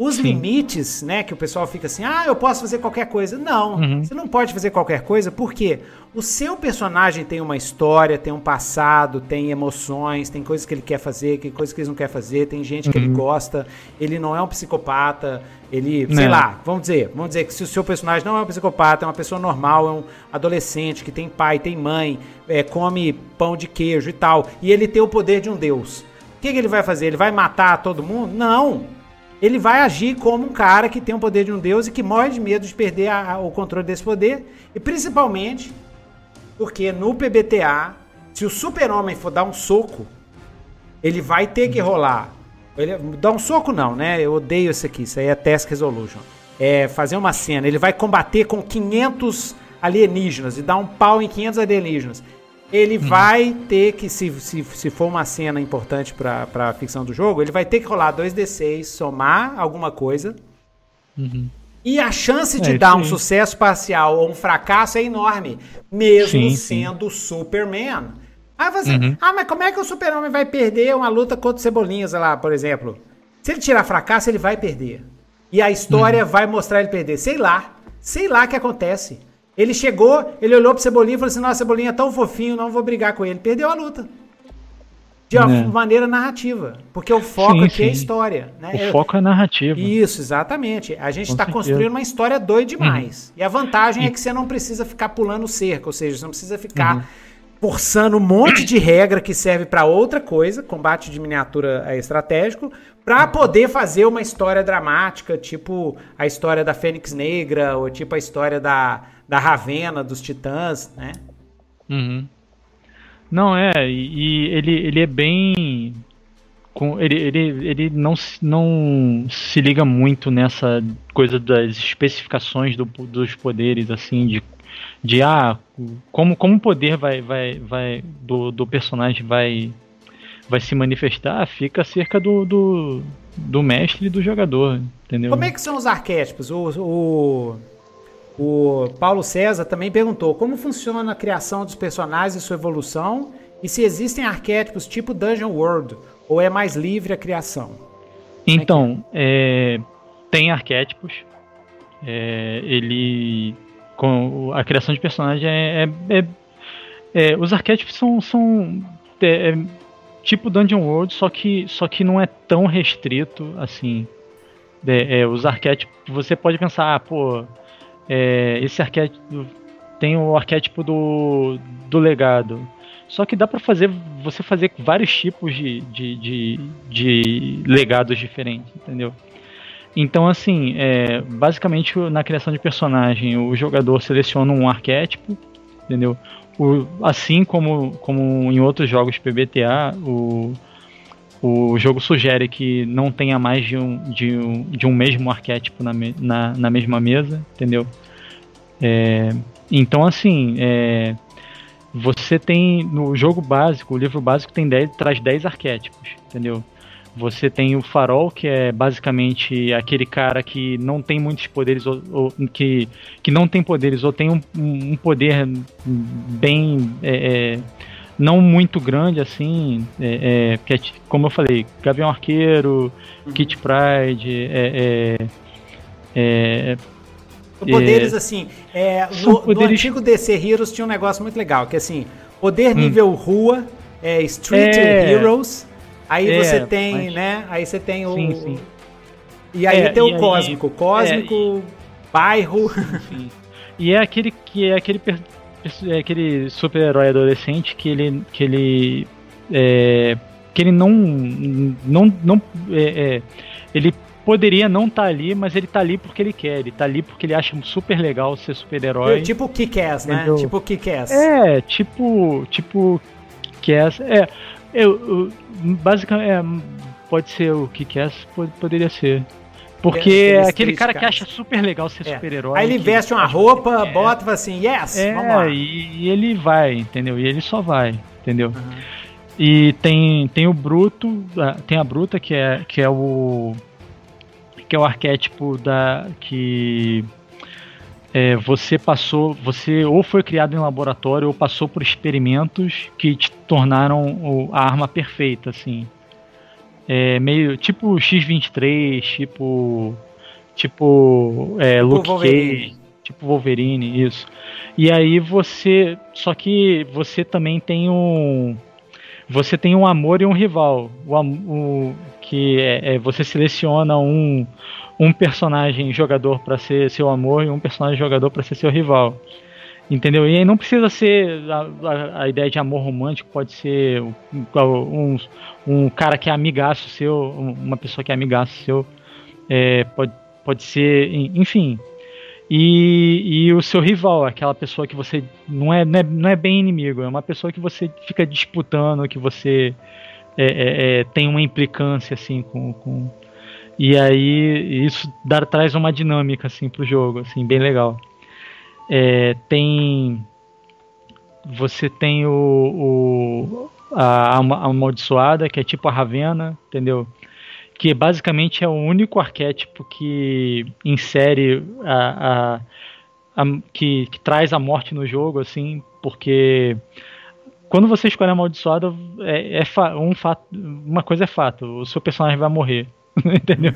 Os Sim. limites, né, que o pessoal fica assim, ah, eu posso fazer qualquer coisa. Não, uhum. você não pode fazer qualquer coisa, porque o seu personagem tem uma história, tem um passado, tem emoções, tem coisas que ele quer fazer, tem coisas que ele não quer fazer, tem gente uhum. que ele uhum. gosta, ele não é um psicopata, ele, sei não. lá, vamos dizer, vamos dizer que se o seu personagem não é um psicopata, é uma pessoa normal, é um adolescente que tem pai, tem mãe, é, come pão de queijo e tal, e ele tem o poder de um deus. O que, que ele vai fazer? Ele vai matar todo mundo? Não! Ele vai agir como um cara que tem o poder de um deus e que morre de medo de perder a, a, o controle desse poder. E principalmente porque no PBTA, se o super-homem for dar um soco, ele vai ter que rolar. Ele, dar um soco não, né? Eu odeio isso aqui, isso aí é Task Resolution. É fazer uma cena, ele vai combater com 500 alienígenas e dar um pau em 500 alienígenas ele uhum. vai ter que, se, se, se for uma cena importante pra, pra ficção do jogo, ele vai ter que rolar 2d6, somar alguma coisa. Uhum. E a chance de é, dar sim. um sucesso parcial ou um fracasso é enorme, mesmo sim, sendo sim. Superman. Aí você, uhum. ah, mas como é que o Super-Homem vai perder uma luta contra o Cebolinhas lá, por exemplo? Se ele tirar fracasso, ele vai perder. E a história uhum. vai mostrar ele perder. Sei lá. Sei lá o que acontece. Ele chegou, ele olhou pro Cebolinha e falou assim: Nossa, Cebolinha é tão fofinho, não vou brigar com ele. Perdeu a luta. De uma é. maneira narrativa. Porque o foco sim, aqui sim. é a história. Né? O é, foco é narrativa. Isso, exatamente. A gente está construindo uma história doida demais. Uhum. E a vantagem é que você não precisa ficar pulando cerca, ou seja, você não precisa ficar. Uhum forçando um monte de regra que serve para outra coisa, combate de miniatura é estratégico, para poder fazer uma história dramática, tipo a história da Fênix Negra, ou tipo a história da, da Ravena, dos Titãs, né? Uhum. Não, é, e, ele, ele é bem. Com, ele, ele, ele não, não se liga muito nessa coisa das especificações do, dos poderes, assim, de de ah, como, como o poder vai, vai, vai do, do personagem vai, vai se manifestar, fica cerca do, do, do mestre e do jogador, entendeu? Como é que são os arquétipos? O, o, o Paulo César também perguntou como funciona a criação dos personagens e sua evolução e se existem arquétipos tipo Dungeon World ou é mais livre a criação? É então, é é? tem arquétipos. É, ele com a criação de personagem é, é, é, os arquétipos são, são tipo Dungeon World, só que, só que não é tão restrito assim. Os arquétipos, você pode pensar, ah, pô, esse arquétipo tem o arquétipo do, do legado. Só que dá para fazer você fazer vários tipos de, de, de, de legados diferentes, entendeu? Então, assim, é, basicamente na criação de personagem, o jogador seleciona um arquétipo, entendeu? O, assim como, como em outros jogos PBTA, o, o jogo sugere que não tenha mais de um, de um, de um mesmo arquétipo na, na, na mesma mesa, entendeu? É, então, assim, é, você tem no jogo básico, o livro básico tem 10, traz 10 arquétipos, entendeu? Você tem o Farol, que é basicamente aquele cara que não tem muitos poderes, ou, ou que, que não tem poderes, ou tem um, um poder bem. É, é, não muito grande assim, é, é, é, como eu falei, Gavião Arqueiro, uhum. Kit Pride, é, é, é poderes assim, é, no, poderes... no, antigo DC Heroes tinha um negócio muito legal, que assim, poder hum. nível hum. rua, é, Street Heroes, Aí você tem, mas... né? Aí você tem o. Sim, sim. E aí tem o cósmico. Aí, cósmico, bairro. Sim, e é aquele que é aquele, é aquele super-herói adolescente que ele. que ele. É, que ele não. não, não é, é ele poderia não estar tá ali, mas ele tá ali porque ele quer. Ele tá ali porque ele acha super legal ser super-herói. Tipo Kick-Ass, né? Tipo Kick-Ass. É, tipo. Tipo. Kick-Ass. É. Eu, eu, basicamente. É, pode ser o Kick-Ass, poderia ser. Porque é aquele cara que acha super legal ser é. super-herói. Aí ele veste uma roupa, é. bota e fala assim, yes, é, vamos lá. E, e, ele vai, entendeu? E ele só vai, entendeu? Uhum. E tem, tem o Bruto, tem a Bruta, que é, que é o. que é o arquétipo da. que. É, você passou, você ou foi criado em laboratório ou passou por experimentos que te tornaram a arma perfeita, assim. É meio tipo X23, tipo tipo é, tipo Luke Cage, tipo Wolverine, isso. E aí você, só que você também tem um você tem um amor e um rival. O, o que é, é, você seleciona um, um personagem jogador para ser seu amor e um personagem jogador para ser seu rival. Entendeu? E aí não precisa ser a, a, a, ideia de amor romântico, pode ser um, um, um, cara que é amigaço seu, uma pessoa que é amigaço seu, é, pode, pode ser, enfim. E, e o seu rival, aquela pessoa que você não é, não é, não é bem inimigo, é uma pessoa que você fica disputando, que você é, é, é tem uma implicância assim com, com e aí isso dá, traz uma dinâmica assim pro jogo, assim, bem legal. É, tem. Você tem o. o a, a amaldiçoada, que é tipo a Ravena, entendeu? Que basicamente é o único arquétipo que insere a, a, a que, que, traz a morte no jogo, assim, porque quando você escolhe amaldiçoada, é, é um fato, uma coisa é fato, o seu personagem vai morrer, entendeu?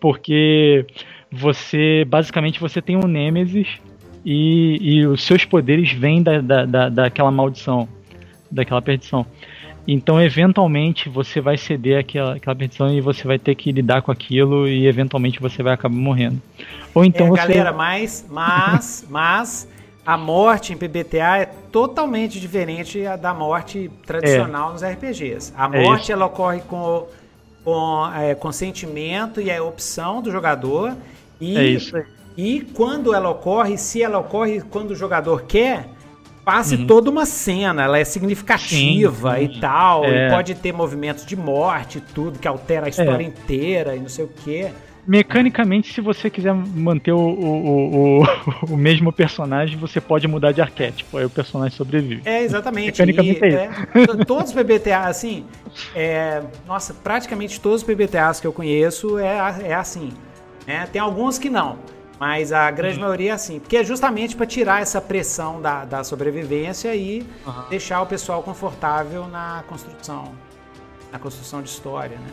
Porque você, basicamente, você tem um Nemesis e, e os seus poderes vêm da, da, da, daquela maldição, daquela perdição. Então, eventualmente, você vai ceder aquela, aquela perdição e você vai ter que lidar com aquilo e eventualmente você vai acabar morrendo. Ou então é, você... Galera, mas, mas, mas a morte em PBTA é totalmente diferente da morte tradicional é. nos RPGs. A é morte é ela ocorre com, com é, consentimento e a opção do jogador. E é. E quando ela ocorre, se ela ocorre quando o jogador quer, passe uhum. toda uma cena, ela é significativa sim, sim. e tal, é. e pode ter movimentos de morte, tudo que altera a história é. inteira e não sei o quê. Mecanicamente, se você quiser manter o, o, o, o, mesmo personagem, você pode mudar de arquétipo, aí o personagem sobrevive. É, exatamente. Mecanicamente e, é isso. É, todos os PBTA, assim, é, nossa, praticamente todos os PBTAs que eu conheço é, é assim. Né? Tem alguns que não. Mas a grande uhum. maioria é assim, porque é justamente para tirar essa pressão da, da sobrevivência e uhum. deixar o pessoal confortável na construção, na construção de história, né?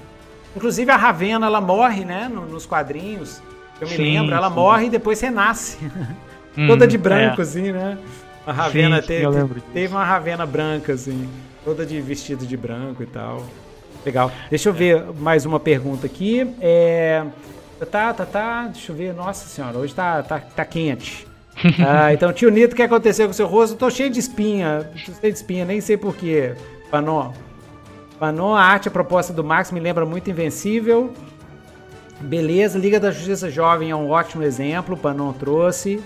Inclusive a Ravena, ela morre, né, nos quadrinhos, eu me sim, lembro, ela sim. morre e depois renasce, hum, toda de branco, é. assim, né? A Ravena sim, teve, teve uma Ravena branca, assim, toda de vestido de branco e tal. Legal. Deixa eu ver mais uma pergunta aqui. É... Tá, tá, tá. Deixa eu ver. Nossa senhora, hoje tá, tá, tá quente. ah, então, tio Nito, o que aconteceu com o seu rosto? Eu tô cheio de espinha. Tô cheio de espinha, nem sei porquê. Panon. Panon, a arte, a proposta do Max me lembra muito Invencível. Beleza, Liga da Justiça Jovem é um ótimo exemplo. Panon trouxe.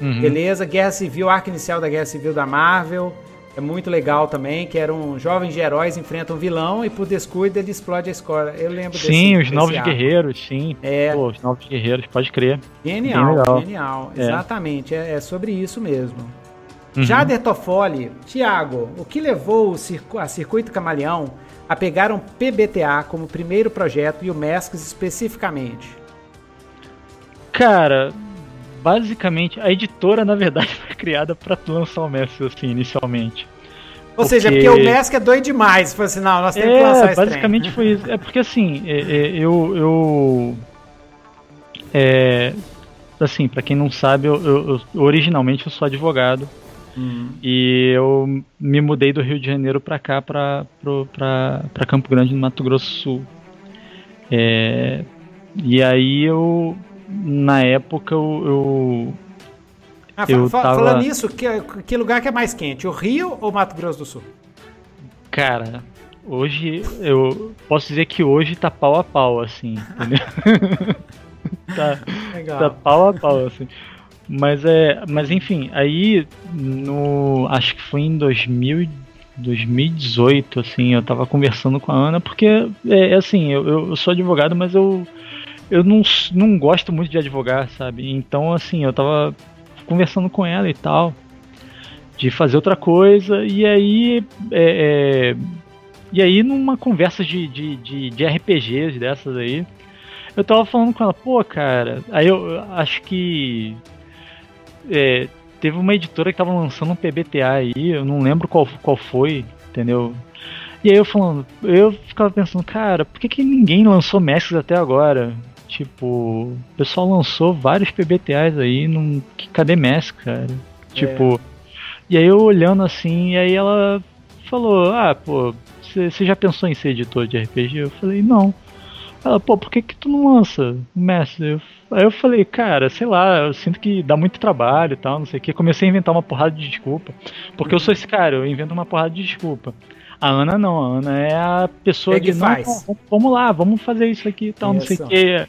Uhum. Beleza, Guerra Civil, arco inicial da Guerra Civil da Marvel. É muito legal também, que eram jovens heróis enfrentam um vilão e por descuido ele explode a escola. Eu lembro sim, desse Sim, os Novos arco. Guerreiros, sim. É. Pô, os Novos Guerreiros, pode crer. Genial, genial. É. Exatamente, é, é, sobre isso mesmo. Uhum. Jader Toffoli, Thiago, o que levou circu a Circuito Camaleão a pegar um PBTA como primeiro projeto e o Mesques especificamente? Cara, basicamente, a editora, na verdade, foi criada para lançar o Messi, assim, inicialmente. Ou porque... seja, porque o Messi é doido demais. Foi assim, não, nós temos é, que lançar esse basicamente trem. foi isso. É porque, assim, é, é, eu... eu é, assim, para quem não sabe, eu, eu, eu, originalmente eu sou advogado. Hum. E eu me mudei do Rio de Janeiro para cá, para Campo Grande, no Mato Grosso do Sul. É, e aí eu na época eu. eu ah, eu tava... Falando nisso, que, que lugar que é mais quente? O Rio ou Mato Grosso do Sul? Cara, Hoje, eu posso dizer que hoje tá pau a pau, assim, entendeu? tá, Legal. tá pau a pau, assim. Mas é. Mas enfim, aí no. Acho que foi em 2000, 2018, assim, eu tava conversando com a Ana, porque é, é assim, eu, eu sou advogado, mas eu. Eu não, não gosto muito de advogar, sabe? Então, assim, eu tava conversando com ela e tal, de fazer outra coisa, e aí. É, é, e aí, numa conversa de, de, de, de RPGs dessas aí, eu tava falando com ela, pô, cara, aí eu acho que. É, teve uma editora que tava lançando um PBTA aí, eu não lembro qual, qual foi, entendeu? E aí eu falando, eu ficava pensando, cara, por que, que ninguém lançou Masks até agora? Tipo, o pessoal lançou vários PBTAs aí, não, cadê Mask, cara? Tipo, é. e aí eu olhando assim, e aí ela falou, ah, pô, você já pensou em ser editor de RPG? Eu falei, não. Ela, pô, por que que tu não lança mestre? Eu, aí eu falei, cara, sei lá, eu sinto que dá muito trabalho e tal, não sei o que. Comecei a inventar uma porrada de desculpa. Porque eu sou esse cara, eu invento uma porrada de desculpa. A Ana não, a Ana é a pessoa é que, faz. não, vamos lá, vamos fazer isso aqui e tal, isso. não sei o que.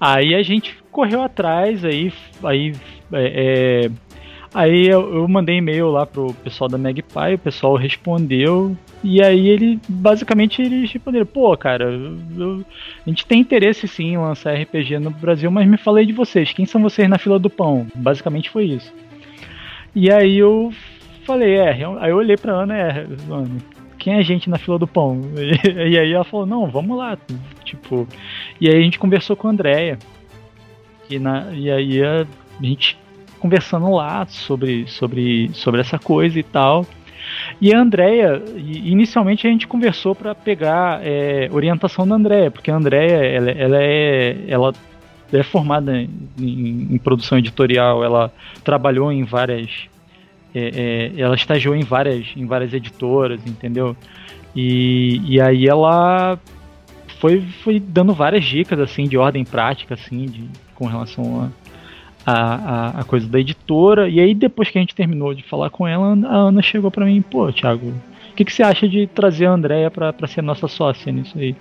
Aí a gente correu atrás, aí, aí é, é Aí eu, eu mandei e-mail lá pro pessoal da Magpie, o pessoal respondeu, e aí ele, basicamente, eles responderam, pô, cara, eu, a gente tem interesse sim em lançar RPG no Brasil, mas me falei de vocês, quem são vocês na fila do pão? Basicamente foi isso. E aí eu falei, é, aí eu olhei pra Ana, é, Ana, quem é a gente na fila do pão? E, e aí ela falou, não, vamos lá, tipo, e aí a gente conversou com a Andrea, e, na, e aí a, gente conversando lá sobre, sobre, sobre essa coisa e tal. E a Andrea, inicialmente a gente conversou para pegar é, orientação da Andrea, porque a Andrea ela, ela, é, ela é formada em, em, produção editorial, ela trabalhou em várias. É, é, ela estagiou em várias, em várias editoras, entendeu? E, e aí ela foi, foi dando várias dicas assim de ordem prática assim de, com relação a, a, a, coisa da editora. E aí, depois que a gente terminou de falar com ela, a Ana chegou para mim: pô, Thiago, o que, que você acha de trazer a Andrea pra ser nossa sócia nisso aí?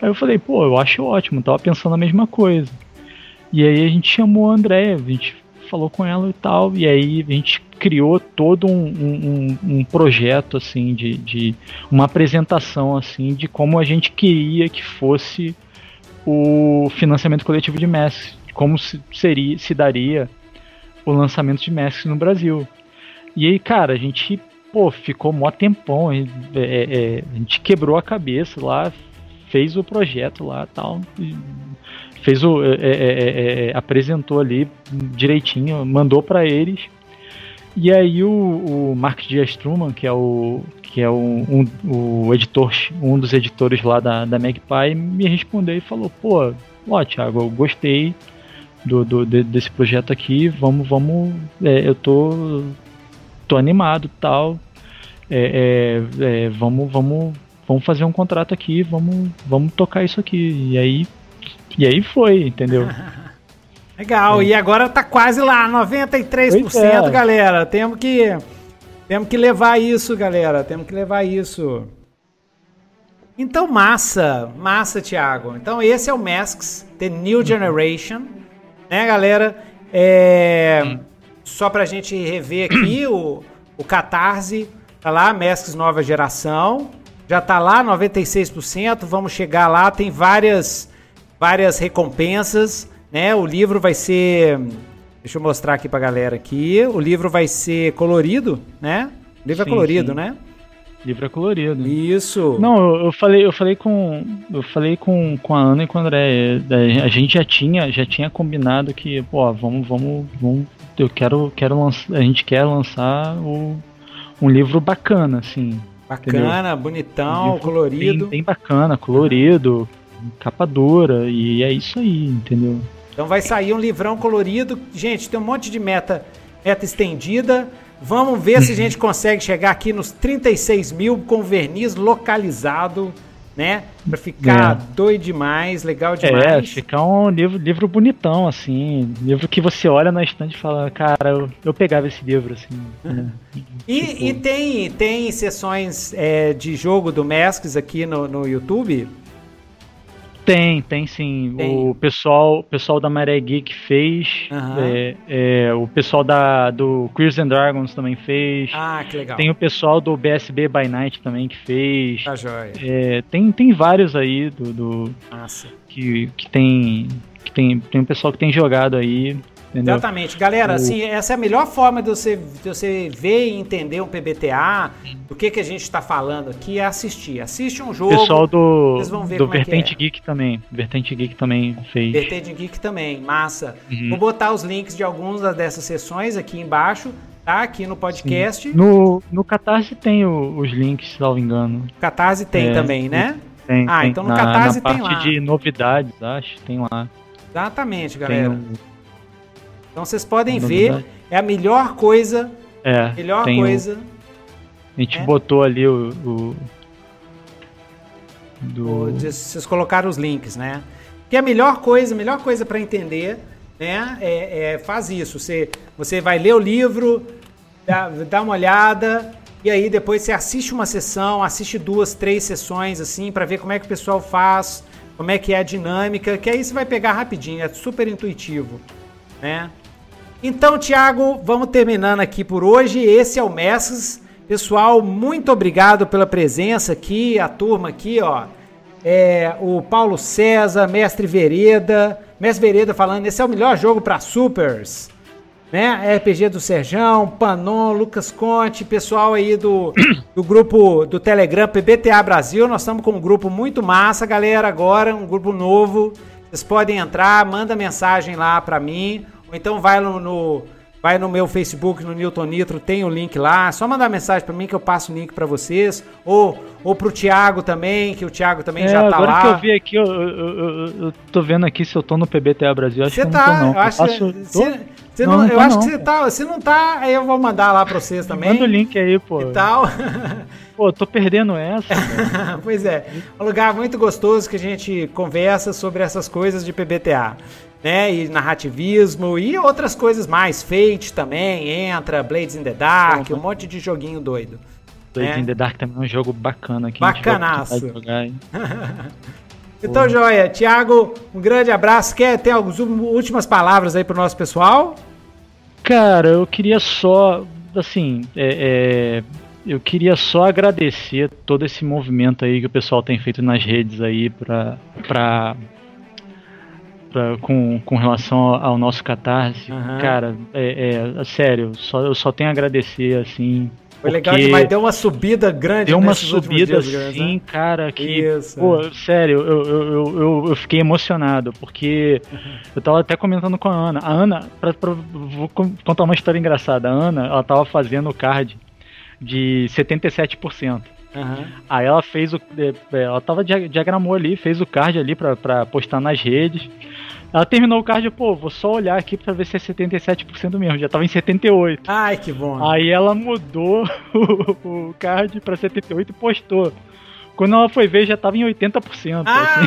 Aí eu falei: pô, eu acho ótimo, tava pensando a mesma coisa. E aí a gente chamou a Andrea, a gente falou com ela e tal, e aí a gente criou todo um, um, um projeto assim de, de uma apresentação assim de como a gente queria que fosse o financiamento coletivo de Messi como se, seria, se daria o lançamento de Mask no Brasil. E aí, cara, a gente pô, ficou mó tempão, é, é, a gente quebrou a cabeça lá, fez o projeto lá tal, fez o é, é, é, é, apresentou ali direitinho, mandou para eles. E aí o, o Mark Dias Truman, que é o que é um, o editor, um dos editores lá da, da Magpie, me respondeu e falou, pô, ó, Thiago, eu gostei, do, do de, desse projeto aqui, vamos, vamos, é, eu tô, tô animado tal, é, é, é, vamos, vamos, vamos fazer um contrato aqui, vamos, vamos tocar isso aqui e aí, e aí foi, entendeu? Legal, é. e agora tá quase lá, 93%, é. galera. Temos que temos que levar isso, galera. Temos que levar isso. Então, massa, massa, Thiago. Então, esse é o Masks, The New uhum. Generation né, galera? É, hum. Só pra gente rever aqui, o, o Catarse tá lá, Mestres Nova Geração. Já tá lá, 96%. Vamos chegar lá, tem várias, várias recompensas, né? O livro vai ser. Deixa eu mostrar aqui pra galera aqui. O livro vai ser colorido, né? O livro é sim, é colorido, sim. né? Livro é colorido. Isso. Não, eu, eu, falei, eu falei com, eu falei com, com a Ana e com o André. A gente já tinha, já tinha combinado que, pô, vamos, vamos, vamos. Eu quero, quero lançar, a gente quer lançar o, um livro bacana, assim. Bacana, entendeu? bonitão, um colorido. Bem, bem, bacana, colorido, capa dura e é isso aí, entendeu? Então vai sair um livrão colorido. Gente, tem um monte de meta, meta estendida. Vamos ver se a gente consegue chegar aqui nos 36 mil com verniz localizado. né? Pra ficar é. doido demais, legal demais. É, ficar um livro, livro bonitão, assim. Livro que você olha na estante e fala, cara, eu, eu pegava esse livro, assim. né? e, tipo... e tem, tem sessões é, de jogo do Masks aqui no, no YouTube? Tem, tem sim. Tem. O pessoal, pessoal da Maré Geek fez. Uhum. É, é, o pessoal da, do Queers and Dragons também fez. Ah, que legal. Tem o pessoal do BSB by Night também que fez. Tá joia. É, tem, tem vários aí do. do Nossa. Que, que tem. Que tem, tem um pessoal que tem jogado aí. Entendeu? Exatamente. Galera, o... assim, essa é a melhor forma de você, de você ver e entender um PBTA, do que, que a gente está falando aqui, é assistir. Assiste um jogo. Pessoal do, vocês vão ver do é Vertente é. Geek também. Vertente Geek também fez. Vertente Geek também, massa. Uhum. Vou botar os links de algumas dessas sessões aqui embaixo, tá? Aqui no podcast. No, no Catarse tem o, os links, se não me engano. Catarse tem é, também, né? Tem, ah, tem. então no na, Catarse na tem lá. parte de novidades, acho, tem lá. Exatamente, galera. Tem então vocês podem ver, é a melhor coisa. É. Melhor coisa. O, a gente é. botou ali o. o do... Vocês colocaram os links, né? Que é a melhor coisa, a melhor coisa para entender, né? É, é, faz isso. Você, você vai ler o livro, dá, dá uma olhada, e aí depois você assiste uma sessão, assiste duas, três sessões, assim, para ver como é que o pessoal faz, como é que é a dinâmica, que aí você vai pegar rapidinho, é super intuitivo, né? Então, Thiago, vamos terminando aqui por hoje. Esse é o Mestres. Pessoal, muito obrigado pela presença aqui, a turma aqui, ó. É, o Paulo César, Mestre Vereda. Mestre Vereda falando, esse é o melhor jogo para supers. Né? RPG do Serjão, Panon, Lucas Conte, pessoal aí do, do grupo do Telegram PBTA Brasil. Nós estamos com um grupo muito massa, galera, agora, um grupo novo. Vocês podem entrar, manda mensagem lá para mim então vai no, no, vai no meu Facebook, no Newton Nitro, tem o link lá. Só mandar mensagem para mim que eu passo o link para vocês. Ou, ou pro Thiago também, que o Thiago também é, já tá agora lá. Agora que eu vi aqui, eu, eu, eu, eu, tô vendo aqui se eu tô no PBTA Brasil. Acho Cê que tá, não tô, não. Eu acho passo, que, cê, cê não, não, eu acho que você tá. Se não tá, aí eu vou mandar lá pra vocês também. Manda o link aí, pô. E tal. Pô, tô perdendo essa. pois é. Um lugar muito gostoso que a gente conversa sobre essas coisas de PBTA né? E narrativismo e outras coisas mais. Fate também entra, Blades in the Dark, uhum. um monte de joguinho doido. Blades né? in the Dark também é um jogo bacana aqui. Bacanaço. então, joia. Tiago, um grande abraço. Quer ter algumas últimas palavras aí pro nosso pessoal? Cara, eu queria só, assim, é, é, eu queria só agradecer todo esse movimento aí que o pessoal tem feito nas redes aí pra, pra com, com relação ao nosso catarse, uhum. cara, é, é, sério, só, eu só tenho a agradecer, assim. Foi legal demais, deu uma subida grande Deu uma subida, sim, né? cara, que, Isso, pô, é. sério, eu, eu, eu, eu, fiquei emocionado, porque uhum. eu tava até comentando com a Ana. A Ana, pra, pra, vou contar uma história engraçada. A Ana, ela tava fazendo o card de 77%. Uhum. Aí ela fez o. É, é, ela tava diagramou ali, fez o card ali pra, pra postar nas redes. Ela terminou o card, pô, vou só olhar aqui pra ver se é 77% mesmo. Já tava em 78%. Ai, que bom. Aí ela mudou o, o card pra 78% e postou. Quando ela foi ver, já tava em 80%. Ah,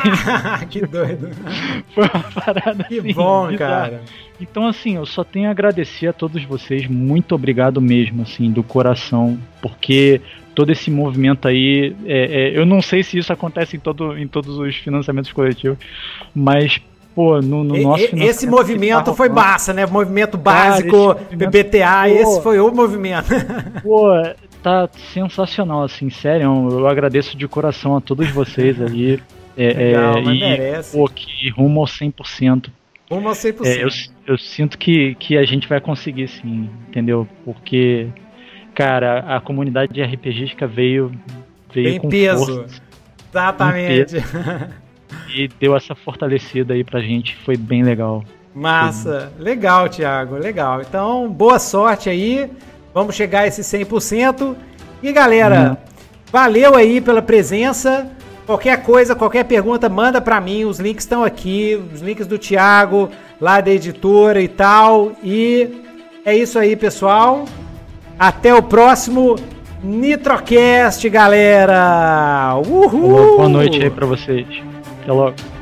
assim. que doido. Foi uma parada Que assim, bom, bizarra. cara. Então, assim, eu só tenho a agradecer a todos vocês. Muito obrigado mesmo, assim, do coração. Porque todo esse movimento aí, é, é, eu não sei se isso acontece em, todo, em todos os financiamentos coletivos, mas pô, no, no nosso e, Esse movimento foi massa, né? Movimento básico, Cara, esse PBTA, pô, esse foi o movimento. Pô, tá sensacional, assim, sério. Eu agradeço de coração a todos vocês aí. É, Legal, é, e, merece. Pô, que rumo ao 100%. Rumo ao 100%. É, eu, eu sinto que, que a gente vai conseguir, sim, entendeu? Porque, cara, a comunidade de RPGística veio, veio com peso. Força, Exatamente. Peso, e deu essa fortalecida aí pra gente, foi bem legal. Massa, legal, Thiago, legal. Então, boa sorte aí. Vamos chegar a esse 100%. E galera, hum. valeu aí pela presença. Qualquer coisa, qualquer pergunta, manda para mim. Os links estão aqui, os links do Thiago, lá da editora e tal. E é isso aí, pessoal. Até o próximo Nitrocast, galera! Uhul! Boa noite aí pra vocês. Até logo.